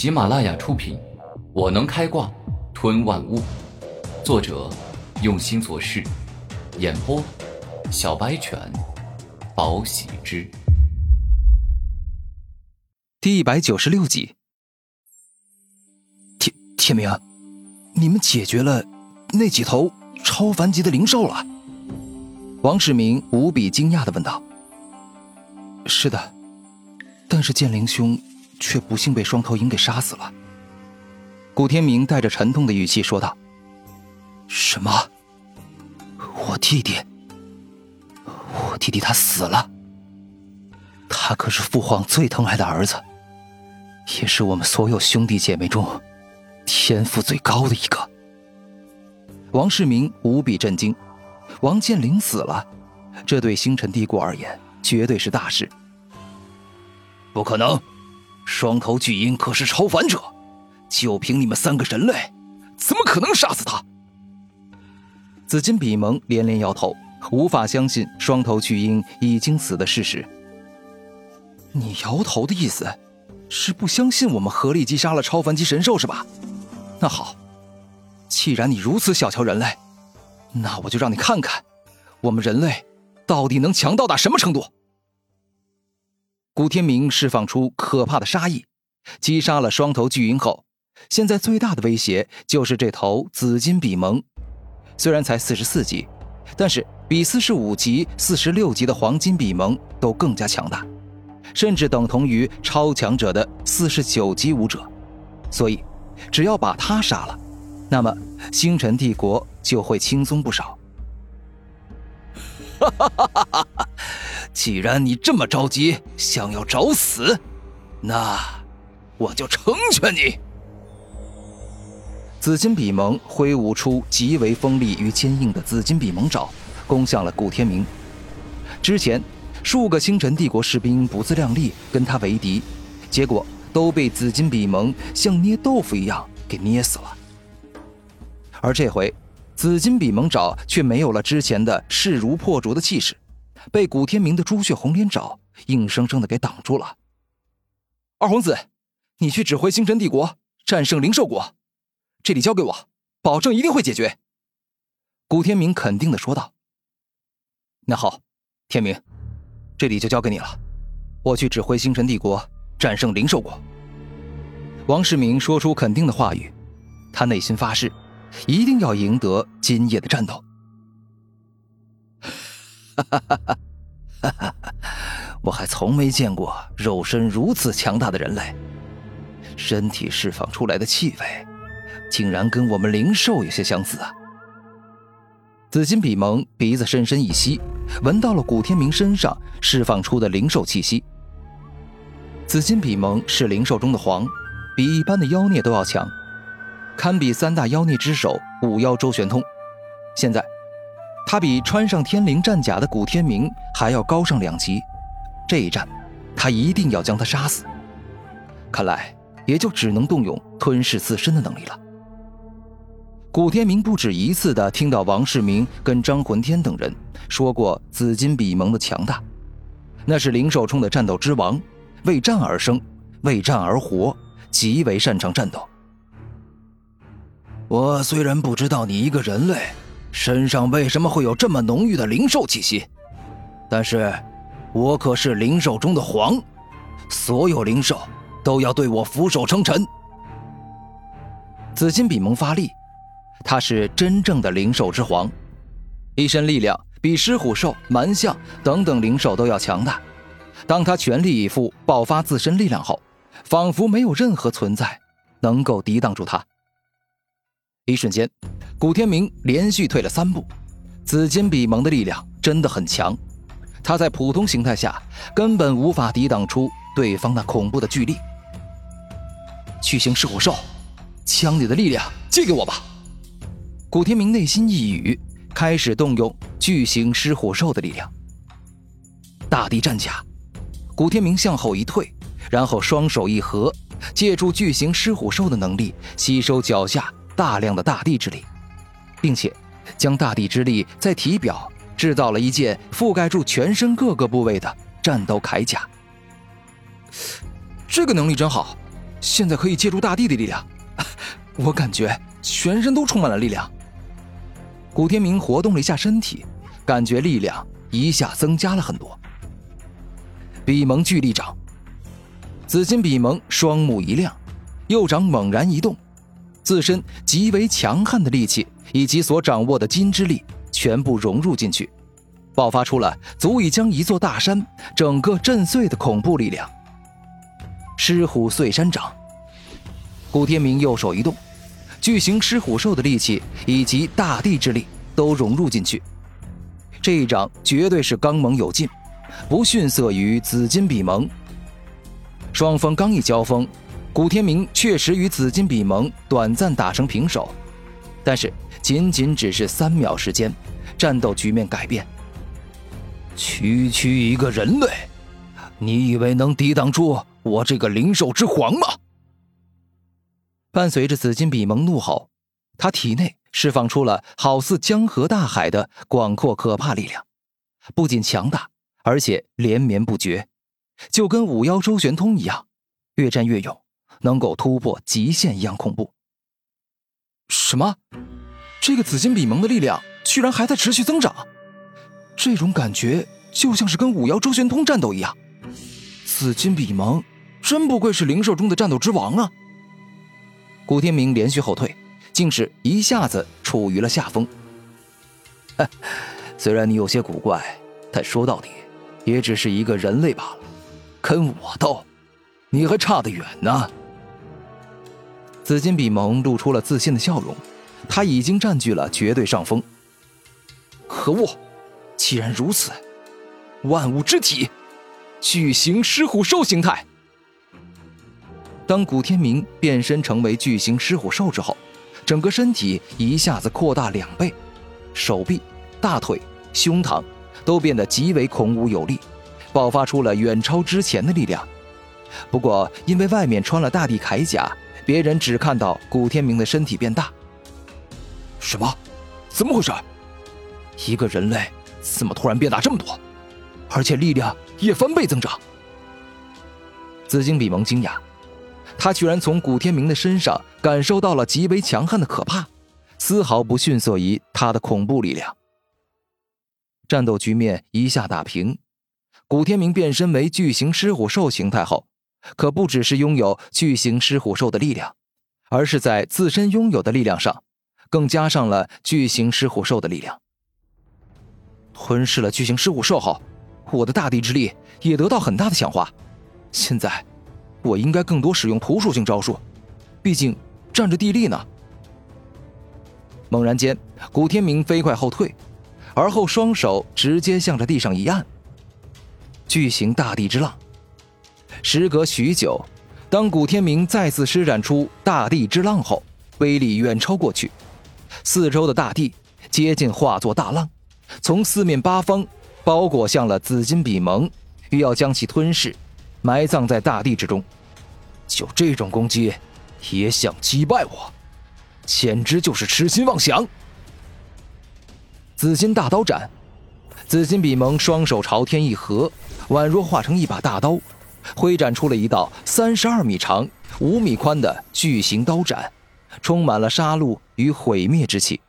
喜马拉雅出品，《我能开挂吞万物》，作者用心做事，演播小白犬，宝喜之，第一百九十六集。天天明，你们解决了那几头超凡级的灵兽了？王世明无比惊讶的问道。是的，但是剑灵兄却不幸被双头鹰给杀死了。古天明带着沉痛的语气说道：“什么？我弟弟？我弟弟他死了？他可是父皇最疼爱的儿子，也是我们所有兄弟姐妹中天赋最高的一个。”王世明无比震惊，王健林死了，这对星辰帝国而言绝对是大事。不可能，双头巨鹰可是超凡者，就凭你们三个人类，怎么可能杀死他？紫金比蒙连连摇头，无法相信双头巨鹰已经死的事实。你摇头的意思，是不相信我们合力击杀了超凡级神兽是吧？那好。既然你如此小瞧人类，那我就让你看看，我们人类到底能强到达什么程度。古天明释放出可怕的杀意，击杀了双头巨鹰后，现在最大的威胁就是这头紫金比蒙。虽然才四十四级，但是比四十五级、四十六级的黄金比蒙都更加强大，甚至等同于超强者的四十九级武者。所以，只要把他杀了。那么，星辰帝国就会轻松不少。哈哈哈哈哈！既然你这么着急，想要找死，那我就成全你。紫金比蒙挥舞出极为锋利与坚硬的紫金比蒙爪，攻向了顾天明。之前，数个星辰帝国士兵不自量力跟他为敌，结果都被紫金比蒙像捏豆腐一样给捏死了。而这回，紫金比蒙爪却没有了之前的势如破竹的气势，被古天明的朱雀红莲爪硬生生的给挡住了。二皇子，你去指挥星辰帝国战胜灵兽国，这里交给我，保证一定会解决。古天明肯定的说道。那好，天明，这里就交给你了，我去指挥星辰帝国战胜灵兽国。王世明说出肯定的话语，他内心发誓。一定要赢得今夜的战斗！哈哈哈哈哈哈！我还从没见过肉身如此强大的人类，身体释放出来的气味，竟然跟我们灵兽有些相似啊！紫金比蒙鼻子深深一吸，闻到了古天明身上释放出的灵兽气息。紫金比蒙是灵兽中的皇，比一般的妖孽都要强。堪比三大妖孽之首五妖周玄通，现在他比穿上天灵战甲的古天明还要高上两级。这一战，他一定要将他杀死。看来也就只能动用吞噬自身的能力了。古天明不止一次的听到王世明跟张魂天等人说过紫金比蒙的强大，那是灵兽中的战斗之王，为战而生，为战而活，极为擅长战斗。我虽然不知道你一个人类身上为什么会有这么浓郁的灵兽气息，但是，我可是灵兽中的皇，所有灵兽都要对我俯首称臣。紫金比蒙发力，他是真正的灵兽之皇，一身力量比狮虎兽、蛮象等等灵兽都要强大。当他全力以赴爆发自身力量后，仿佛没有任何存在能够抵挡住他。一瞬间，古天明连续退了三步。紫金比蒙的力量真的很强，他在普通形态下根本无法抵挡出对方那恐怖的巨力。巨型狮虎兽，将你的力量借给我吧！古天明内心一语，开始动用巨型狮虎兽的力量。大地战甲，古天明向后一退，然后双手一合，借助巨型狮虎兽的能力，吸收脚下。大量的大地之力，并且将大地之力在体表制造了一件覆盖住全身各个部位的战斗铠甲。这个能力真好，现在可以借助大地的力量，我感觉全身都充满了力量。古天明活动了一下身体，感觉力量一下增加了很多。比蒙巨力掌，紫金比蒙双目一亮，右掌猛然一动，自身极为强悍的力气以及所掌握的金之力全部融入进去，爆发出了足以将一座大山整个震碎的恐怖力量。狮虎碎山掌，古天明右手一动，巨型狮虎兽的力气以及大地之力都融入进去，这一掌绝对是刚猛有劲。不逊色于紫金比蒙。双方刚一交锋，古天明确实与紫金比蒙短暂打成平手，但是仅仅只是三秒时间，战斗局面改变。区区一个人类，你以为能抵挡住我这个灵兽之皇吗？伴随着紫金比蒙怒吼，他体内释放出了好似江河大海的广阔可怕力量，不仅强大。而且连绵不绝，就跟五妖周旋通一样，越战越勇，能够突破极限一样恐怖。什么？这个紫金比蒙的力量居然还在持续增长？这种感觉就像是跟五妖周旋通战斗一样。紫金比蒙真不愧是灵兽中的战斗之王啊！古天明连续后退，竟是一下子处于了下风。虽然你有些古怪，但说到底。也只是一个人类罢了，跟我斗，你还差得远呢。紫金比蒙露出了自信的笑容，他已经占据了绝对上风。可恶！既然如此，万物之体，巨型狮虎兽形态。当古天明变身成为巨型狮虎兽之后，整个身体一下子扩大两倍，手臂、大腿、胸膛。都变得极为孔武有力，爆发出了远超之前的力量。不过，因为外面穿了大地铠甲，别人只看到古天明的身体变大。什么？怎么回事？一个人类怎么突然变大这么多，而且力量也翻倍增长？紫金比蒙惊讶，他居然从古天明的身上感受到了极为强悍的可怕，丝毫不逊色于他的恐怖力量。战斗局面一下打平，古天明变身为巨型狮虎兽形态后，可不只是拥有巨型狮虎兽的力量，而是在自身拥有的力量上，更加上了巨型狮虎兽的力量。吞噬了巨型狮虎兽后，我的大地之力也得到很大的强化。现在，我应该更多使用图属性招数，毕竟占着地利呢。猛然间，古天明飞快后退。而后，双手直接向着地上一按，巨型大地之浪。时隔许久，当古天明再次施展出大地之浪后，威力远超过去，四周的大地接近化作大浪，从四面八方包裹向了紫金比蒙，欲要将其吞噬，埋葬在大地之中。就这种攻击，也想击败我，简直就是痴心妄想！紫金大刀斩，紫金比蒙双手朝天一合，宛若化成一把大刀，挥展出了一道三十二米长、五米宽的巨型刀斩，充满了杀戮与毁灭之气。